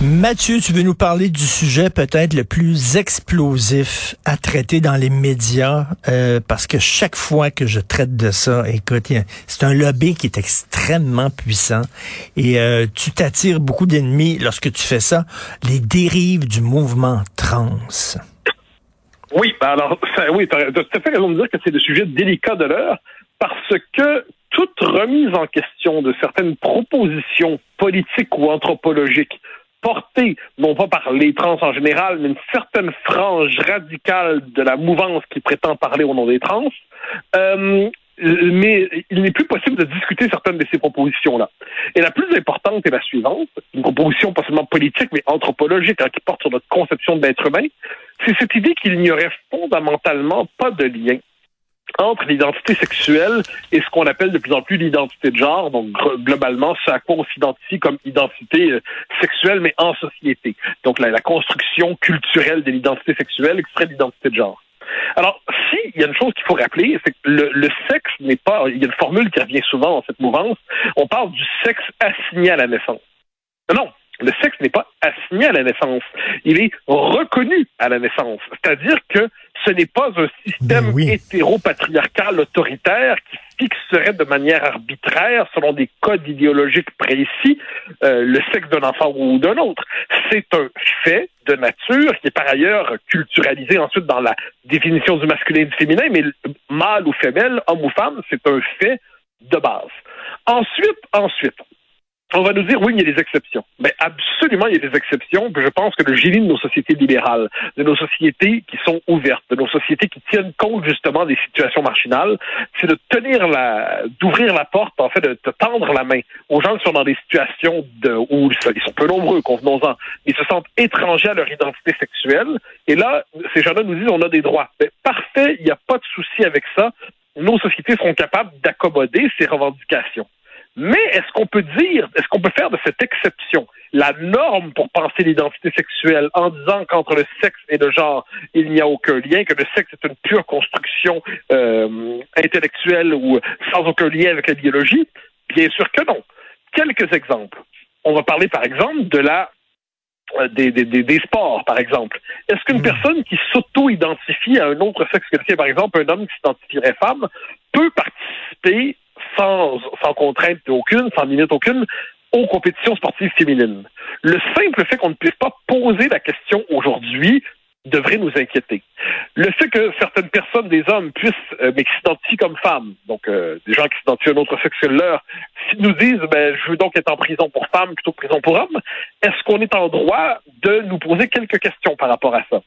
Mathieu, tu veux nous parler du sujet peut-être le plus explosif à traiter dans les médias, euh, parce que chaque fois que je traite de ça, écoute, c'est un lobby qui est extrêmement puissant et euh, tu t'attires beaucoup d'ennemis lorsque tu fais ça. Les dérives du mouvement trans. Oui, ben alors, ça, oui, tu as tout à fait raison de dire que c'est le sujet délicat de l'heure, parce que toute remise en question de certaines propositions politiques ou anthropologiques portée, non pas par les trans en général, mais une certaine frange radicale de la mouvance qui prétend parler au nom des trans. Euh, mais il n'est plus possible de discuter certaines de ces propositions-là. Et la plus importante est la suivante, une proposition pas seulement politique, mais anthropologique, hein, qui porte sur notre conception de l'être humain, c'est cette idée qu'il n'y aurait fondamentalement pas de lien entre l'identité sexuelle et ce qu'on appelle de plus en plus l'identité de genre, donc globalement ce à quoi on s'identifie comme identité euh, sexuelle, mais en société. Donc la, construction culturelle de l'identité sexuelle qui serait l'identité de genre. Alors, si il y a une chose qu'il faut rappeler, c'est que le, le sexe n'est pas. Il y a une formule qui revient souvent dans cette mouvance. On parle du sexe assigné à la naissance. Non, le sexe n'est pas assigné à la naissance. Il est reconnu à la naissance. C'est-à-dire que ce n'est pas un système Ben hétéropatriarcal autoritaire qui fixerait de manière arbitraire, selon des codes idéologiques précis, euh, le sexe d'un enfant ou d'un autre. C'est un fait de nature qui est par ailleurs culturalisé ensuite dans la définition du masculin et du féminin, mais mâle ou femelle, homme ou femme, c'est un fait de base. Ensuite, ensuite, on va nous dire oui, il y a des exceptions. Mais absolument, il y a des exceptions. je pense que le génie de nos sociétés libérales, de nos sociétés qui sont ouvertes, de nos sociétés qui tiennent compte justement des situations marginales, c'est de tenir la, d'ouvrir la porte, en fait, de, tendre la main aux gens qui sont dans des situations de, où ils sont peu nombreux, convenons-en, ils se sentent étrangers à leur identité sexuelle. Et là, ces gens-là nous disent on a des droits. Mais parfait, il n'y a pas de souci avec ça. Nos sociétés seront capables d'accommoder ces revendications. Mais est-ce qu'on peut dire, est-ce qu'on peut faire de cette exception la norme pour penser l'identité sexuelle en disant qu'entre le sexe et le genre, il n'y a aucun lien, que le sexe est une pure construction euh, intellectuelle ou sans aucun lien avec la biologie? Bien sûr que non. Quelques exemples. On va parler, par exemple, de la euh, des, des, des, sports, par exemple. Est-ce qu'une hmm. personne qui s'auto-identifie à un autre sexe que le sien, par exemple, un homme qui s'identifierait femme, peut participer sans, sans contrainte aucune, sans limite aucune, aux compétitions sportives féminines. Le simple fait qu'on ne puisse pas poser la question aujourd'hui devrait nous inquiéter. Le fait que certaines personnes, des hommes, puissent, euh, mais qui s'identifient comme femmes, donc euh, des gens qui s'identifient à un autre sexe que leur, nous disent, ben, je veux donc être en prison pour femmes plutôt que prison pour hommes, est-ce qu'on est en droit de nous poser quelques questions par rapport à ça?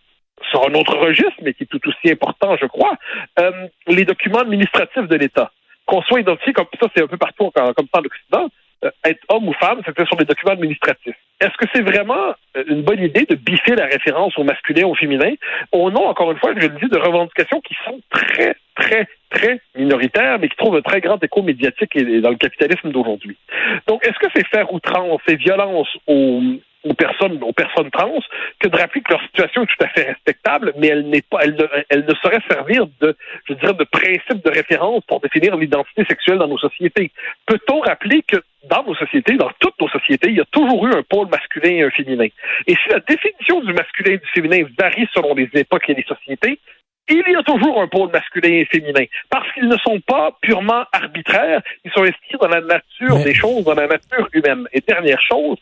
Sur un autre registre, mais qui est tout aussi important, je crois, euh, les documents administratifs de l'État qu'on soit identifié comme ça, c'est un peu partout comme ça en euh, être homme ou femme, c'était sur les documents administratifs. Est-ce que c'est vraiment euh, une bonne idée de biffer la référence au masculin, au féminin, au nom, encore une fois, je le dis, de revendications qui sont très, très, très minoritaires, mais qui trouvent un très grand écho médiatique dans le capitalisme d'aujourd'hui. Donc, est-ce que c'est faire outrance et violence aux, aux personnes, aux personnes trans, que de rappeler que leur situation est tout à fait respectable, mais elle n'est pas, elle ne, elle ne saurait servir de, je dirais, de principe de référence pour définir l'identité sexuelle dans nos sociétés. Peut-on rappeler que dans nos sociétés, dans toutes nos sociétés, il y a toujours eu un pôle masculin et un féminin? Et si la définition du masculin et du féminin varie selon les époques et les sociétés, il y a toujours un pôle masculin et féminin, parce qu'ils ne sont pas purement arbitraires, ils sont inscrits dans la nature des choses, dans la nature humaine. Et dernière chose,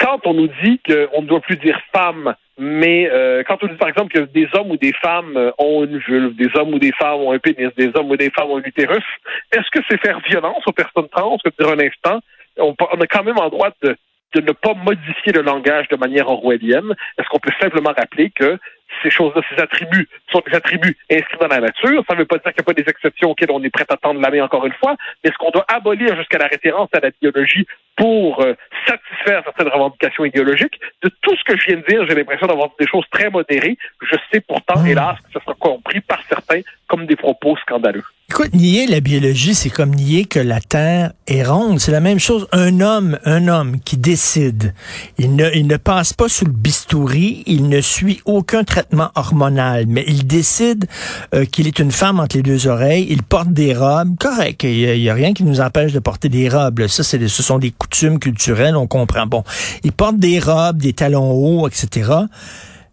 quand on nous dit qu'on ne doit plus dire femme, mais euh, quand on dit par exemple que des hommes ou des femmes euh, ont une vulve, des hommes ou des femmes ont un pénis, des hommes ou des femmes ont un utérus, est-ce que c'est faire violence aux personnes trans que de dire un instant? On, a quand même en droit de, de ne pas modifier le langage de manière orwellienne. Est-ce qu'on peut simplement rappeler que ces choses-là, ces attributs sont des attributs inscrits dans la nature? Ça ne veut pas dire qu'il n'y a pas des exceptions auxquelles on est prêt à tendre la main encore une fois, mais est-ce qu'on doit abolir jusqu'à la référence à la biologie pour euh, satisfaire certaines revendications idéologiques? De tout ce que je viens de dire, j'ai l'impression d'avoir des choses très modérées. Je sais pourtant, mmh. hélas, que ce sera compris par certains comme des propos scandaleux. Écoute, nier la biologie, c'est comme nier que la Terre est ronde. C'est la même chose. Un homme, un homme qui décide, il ne, il ne passe pas sous le bistouri, il ne suit aucun traitement hormonal, mais il décide euh, qu'il est une femme entre les deux oreilles, il porte des robes, correct, il n'y a, rien qui nous empêche de porter des robes. Ça, c'est, ce sont des coutumes culturelles, on comprend. Bon, il porte des robes, des talons hauts, etc.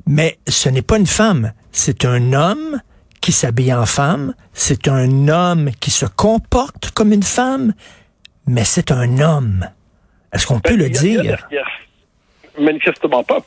Mais ce n'est pas une femme, c'est un homme qui s'habille en femme, c'est un homme qui se comporte comme une femme, mais c'est un homme. Est-ce qu'on peut Ben, le dire? manifestement pas.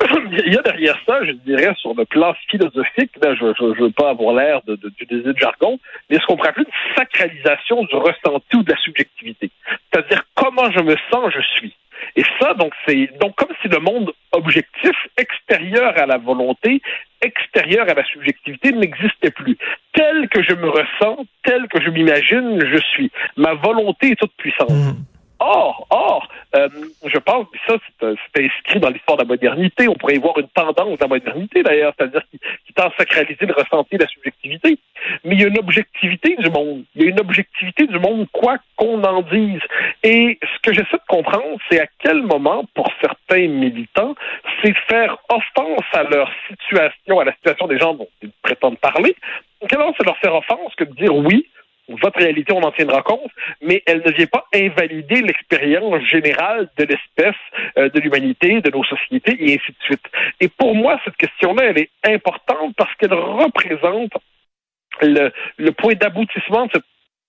il y a derrière ça, je dirais, sur le plan philosophique, je ne veux pas avoir l'air de- de- d'utiliser de jargon, mais ce qu'on pourrait appeler une sacralisation du ressenti ou de la subjectivité. C'est-à-dire comment je me sens, je suis. Et ça, donc, c'est donc comme si le monde objectif, extérieur à la volonté, extérieur à la subjectivité, n'existait plus. Tel que je me ressens, tel que je m'imagine, je suis. Ma volonté est toute puissante. Hmm. Or, or, euh, je pense que ça, c'est euh, c'est inscrit dans l'histoire de la modernité. On pourrait y voir une tendance de la modernité, d'ailleurs, c'est-à-dire qui, qui tend à sacraliser le ressenti, la subjectivité. Mais il y a une objectivité du monde. Il y a une objectivité du monde, quoi qu'on en dise. Et ce que j'essaie de comprendre, c'est à quel moment, pour certains militants, c'est faire offense à leur situation, à la situation des gens dont ils prétendent parler. Quel moment c'est leur faire offense que de dire oui, votre réalité, on en tiendra compte, mais elle ne vient pas invalider l'expérience générale de l'espèce, euh, de l'humanité, de nos sociétés, et ainsi de suite. Et pour moi, cette question-là, elle est importante parce qu'elle représente le, le point d'aboutissement de cette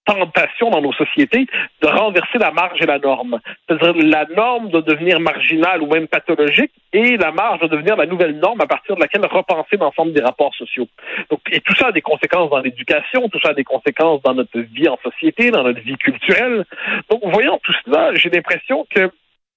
tentation dans nos sociétés de renverser la marge et la norme. C'est-à-dire la norme de devenir marginale ou même pathologique et la marge de devenir la nouvelle norme à partir de laquelle repenser l'ensemble des rapports sociaux. Donc, et tout ça a des conséquences dans l'éducation, tout ça a des conséquences dans notre vie en société, dans notre vie culturelle. Donc, voyant tout cela, j'ai l'impression que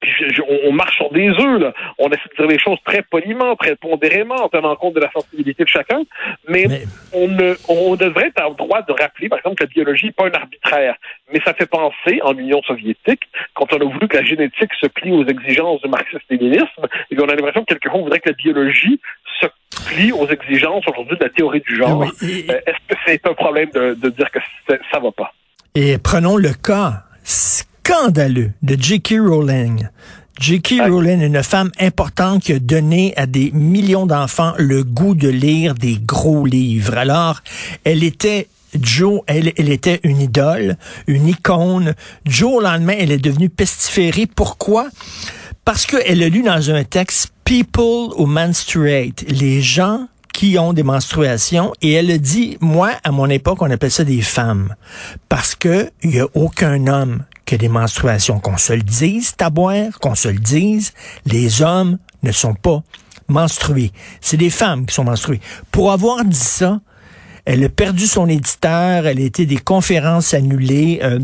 je- je- on, on marche sur des œufs, là. On essaie de dire les choses très poliment, très pondérément, en tenant compte de la sensibilité de chacun. Mais, Mais- on, ne, on devrait avoir le droit de rappeler, par exemple, que la biologie n'est pas un arbitraire. Mais ça fait penser, en Union soviétique, quand on a voulu que la génétique se plie aux exigences du marxisme-léninisme, et qu'on a l'impression que quelquefois on voudrait que la biologie se plie aux exigences aujourd'hui de la théorie du genre. Oui, et- Euh, Est-ce que c'est un problème de, de dire que ça va pas? Et prenons le cas scandaleux de J.K. Rowling. J.K. Ouais. Rowling, une femme importante qui a donné à des millions d'enfants le goût de lire des gros livres. Alors, elle était Joe, elle, elle était une idole, une icône. Joe, au lendemain, elle est devenue pestiférée. Pourquoi? Parce qu'elle a lu dans un texte People who menstruate, les gens qui ont des menstruations, et elle a dit, moi, à mon époque, on appelle ça des femmes, parce que il y a aucun homme qui a des menstruations, qu'on se le dise, taboire, qu'on se le dise, les hommes ne sont pas menstrués. C'est des femmes qui sont menstruées. Pour avoir dit ça, elle a perdu son éditeur, elle a été des conférences annulées. euh,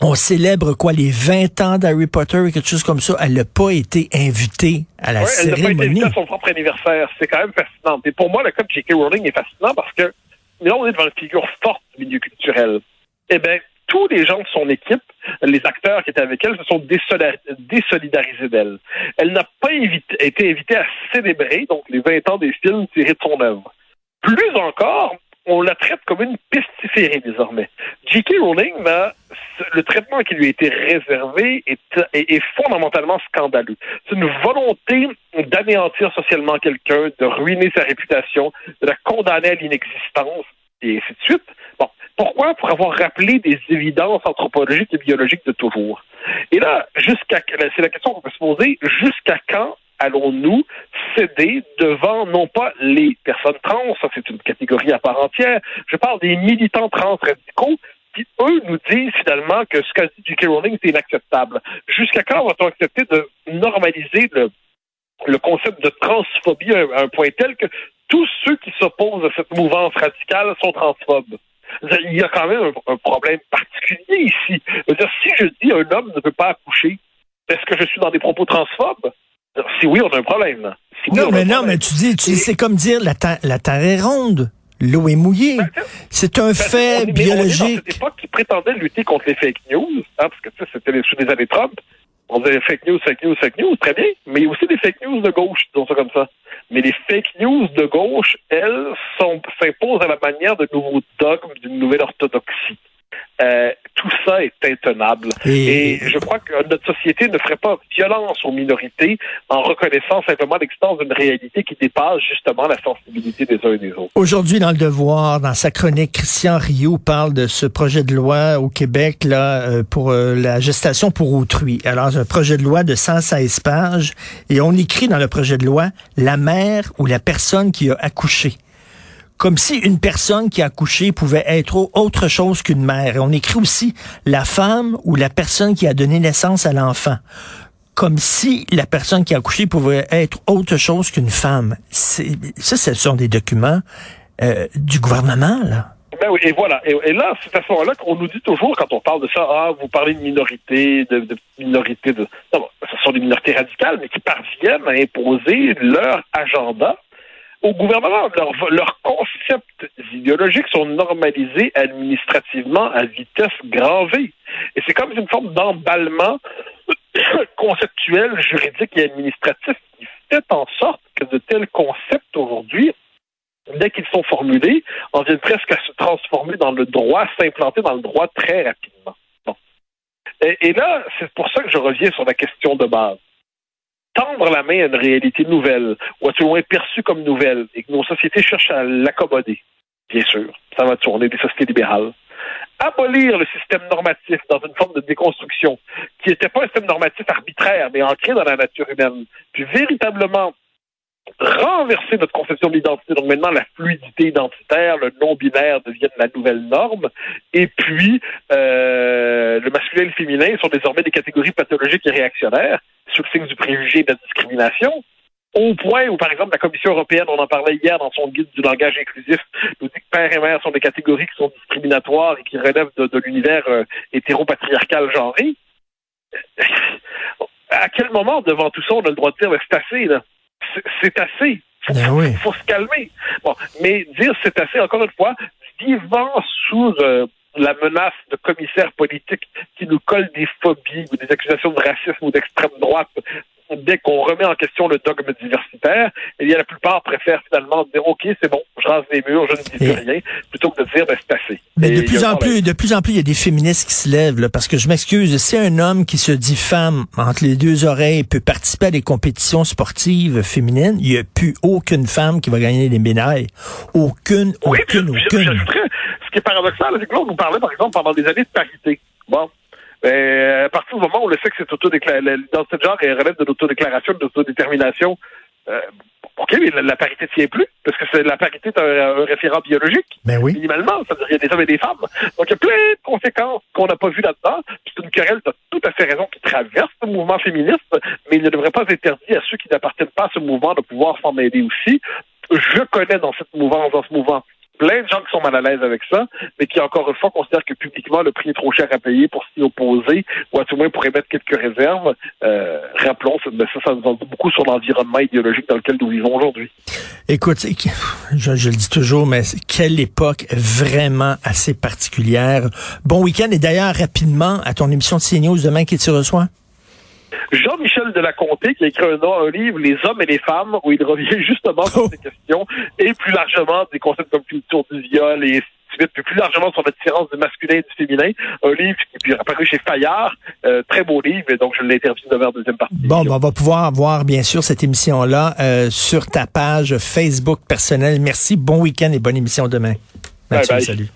on célèbre quoi les 20 ans d'Harry Potter et quelque chose comme ça. Elle n'a pas été invitée à la Ouais, elle n'a pas été cérémonie. invitée à son propre anniversaire. C'est quand même fascinant. Et pour moi, le cas de J.K. Rowling est fascinant parce que là, on est devant une figure forte du milieu culturel. Eh bien, tous les gens de son équipe, les acteurs qui étaient avec elle, se sont désolidar- désolidarisés d'elle. Elle n'a pas été invitée à célébrer donc les 20 ans des films tirés de son œuvre. Plus encore, on la traite comme une pestiférée désormais. J.K. Rowling, le traitement qui lui a été réservé est, est- est fondamentalement scandaleux. C'est une volonté d'anéantir socialement quelqu'un, de ruiner sa réputation, de la condamner à l'inexistence, et ainsi de suite. Pourquoi? Pour avoir rappelé des évidences anthropologiques et biologiques de toujours. Et là, jusqu'à c'est la question qu'on peut se poser, jusqu'à quand allons-nous céder devant non pas les personnes trans, ça c'est une catégorie à part entière, je parle des militants trans radicaux qui, eux, nous disent finalement que ce qu'a dit J.K. Rowling, c'est inacceptable. Jusqu'à quand va-t-on accepter de normaliser le, le concept de transphobie à un point tel que tous ceux qui s'opposent à cette mouvance radicale sont transphobes? Il y a quand même un, un problème particulier ici. Dire, si je dis un homme ne peut pas accoucher, est-ce que je suis dans des propos transphobes? Si oui, on a un problème. Si oui, Non, on mais non, mais tu dis, tu dis, c'est comme dire la terre, la terre est ronde, l'eau est mouillée. C'est un Ben, on fait est- on est dans biologique. cette époque qui prétendait lutter contre les fake news, hein, parce que sais, c'était sous les années Trump. On disait fake news, fake news, fake news, très bien. Mais il y a aussi des fake news de gauche, disons ça comme ça. Mais les fake news de gauche, elles, s'imposent à la manière de nouveaux dogmes d'une nouvelle orthodoxie. Euh, tout ça est intenable. Et... je crois que notre société ne ferait pas violence aux minorités en reconnaissant simplement l'existence d'une réalité qui dépasse justement la sensibilité des uns et des autres. Aujourd'hui, dans le Devoir, dans sa chronique, Christian Rio parle de ce projet de loi au Québec là euh, pour euh, la gestation pour autrui. Alors, un projet de loi de 116 pages et on écrit dans le projet de loi la mère ou la personne qui a accouché comme si une personne qui a accouché pouvait être autre chose qu'une mère. On écrit aussi la femme ou la personne qui a donné naissance à l'enfant. Comme si la personne qui a accouché pouvait être autre chose qu'une femme. Ça, ce sont des documents euh, du gouvernement, là. Ben oui, et voilà. Et, là, c'est à ce moment-là qu'on nous dit toujours, quand on parle de ça, ah, vous parlez de minorité, de, de minorité de. Non, ce sont des minorités radicales, mais qui parviennent à imposer leur agenda au gouvernement. Leurs concepts idéologiques sont normalisés administrativement à vitesse grand V. Et c'est comme une forme d'emballement conceptuel, juridique et administratif qui fait en sorte que de tels concepts aujourd'hui, dès qu'ils sont formulés, en viennent presque à se transformer dans le droit, s'implanter dans le droit très rapidement. et là, c'est pour ça que je reviens sur la question de base tendre la main à une réalité nouvelle, ou à tout moins perçue comme nouvelle, et que nos sociétés cherchent à l'accommoder, bien sûr, ça va tourner des sociétés libérales. Abolir le système normatif dans une forme de déconstruction, qui n'était pas un système normatif arbitraire, mais ancré dans la nature humaine, puis véritablement renverser notre conception de l'identité. Donc maintenant, la fluidité identitaire, le non-binaire deviennent la nouvelle norme. Et puis, euh, le masculin et le féminin sont désormais des catégories pathologiques et réactionnaires sous le signe du préjugé et de la discrimination, au point où, par exemple, la Commission européenne, on en parlait hier dans son guide du langage inclusif, nous dit que père et mère sont des catégories qui sont discriminatoires et qui relèvent de, l'univers euh, hétéropatriarcal genré. À quel moment, devant tout ça, on a le droit de dire, mais c'est assez, là. C'est assez. Faut, ben faut, se calmer. Bon, mais dire c'est assez, encore une fois, vivant sous euh, la menace de commissaires politiques qui nous collent des phobies ou des accusations de racisme ou d'extrême droite dès qu'on remet en question le dogme diversitaire, eh bien, la plupart préfèrent finalement dire, OK, c'est bon, je rase les murs, je ne dis plus rien, plutôt que de dire, ben, c'est assez. Mais de plus en plus, de plus en plus, il y a des féministes qui se lèvent, là, parce que je m'excuse, si un homme qui se dit femme entre les deux oreilles peut participer à des compétitions sportives féminines, il n'y a plus aucune femme qui va gagner des médailles. Aucune, aucune, aucune. ce qui est paradoxal, c'est que là, on nous parlait, par exemple, pendant des années de parité. Bon. Euh, à partir du moment où le sexe est autodéclaré, dans ce genre relève de l'autodéclaration, de l'autodétermination, euh, OK, mais la, parité ne tient plus, parce que la parité est un, référent biologique, ben oui. minimalement. C'est-à-dire qu'il y a des hommes et des femmes. Donc, il y a plein de conséquences qu'on n'a pas vues là-dedans. C'est une querelle, tu as tout à fait raison, qui traverse le mouvement féministe, mais il ne devrait pas interdit à ceux qui n'appartiennent pas à ce mouvement de pouvoir s'en aider aussi. Je connais dans cette mouvance, dans ce mouvement, plein de gens qui sont mal à l'aise avec ça, mais qui, encore une fois, considèrent que publiquement, le prix est trop cher à payer pour s'y opposer, ou à tout le moins pour émettre quelques réserves. Euh, rappelons, ça, ça, nous en beaucoup sur l'environnement idéologique dans lequel nous vivons aujourd'hui. Écoute, je, je, le dis toujours, mais quelle époque vraiment assez particulière. Bon week-end, et d'ailleurs, rapidement, à ton émission de CNews demain, qui tu reçois? De la Comté qui a écrit un, un, livre, Les hommes et les femmes, où il revient justement sur oh. ces questions et plus largement des concepts comme culture du viol et puis plus largement sur la différence du masculin et du féminin. Un livre qui est apparu chez Fayard, euh, très beau livre, et donc je l'ai interviewé dans la deuxième partie. Bon, ben, on va pouvoir voir bien sûr cette émission-là euh, sur ta page Facebook personnelle. Merci, bon week-end et bonne émission demain. Mathieu, salut.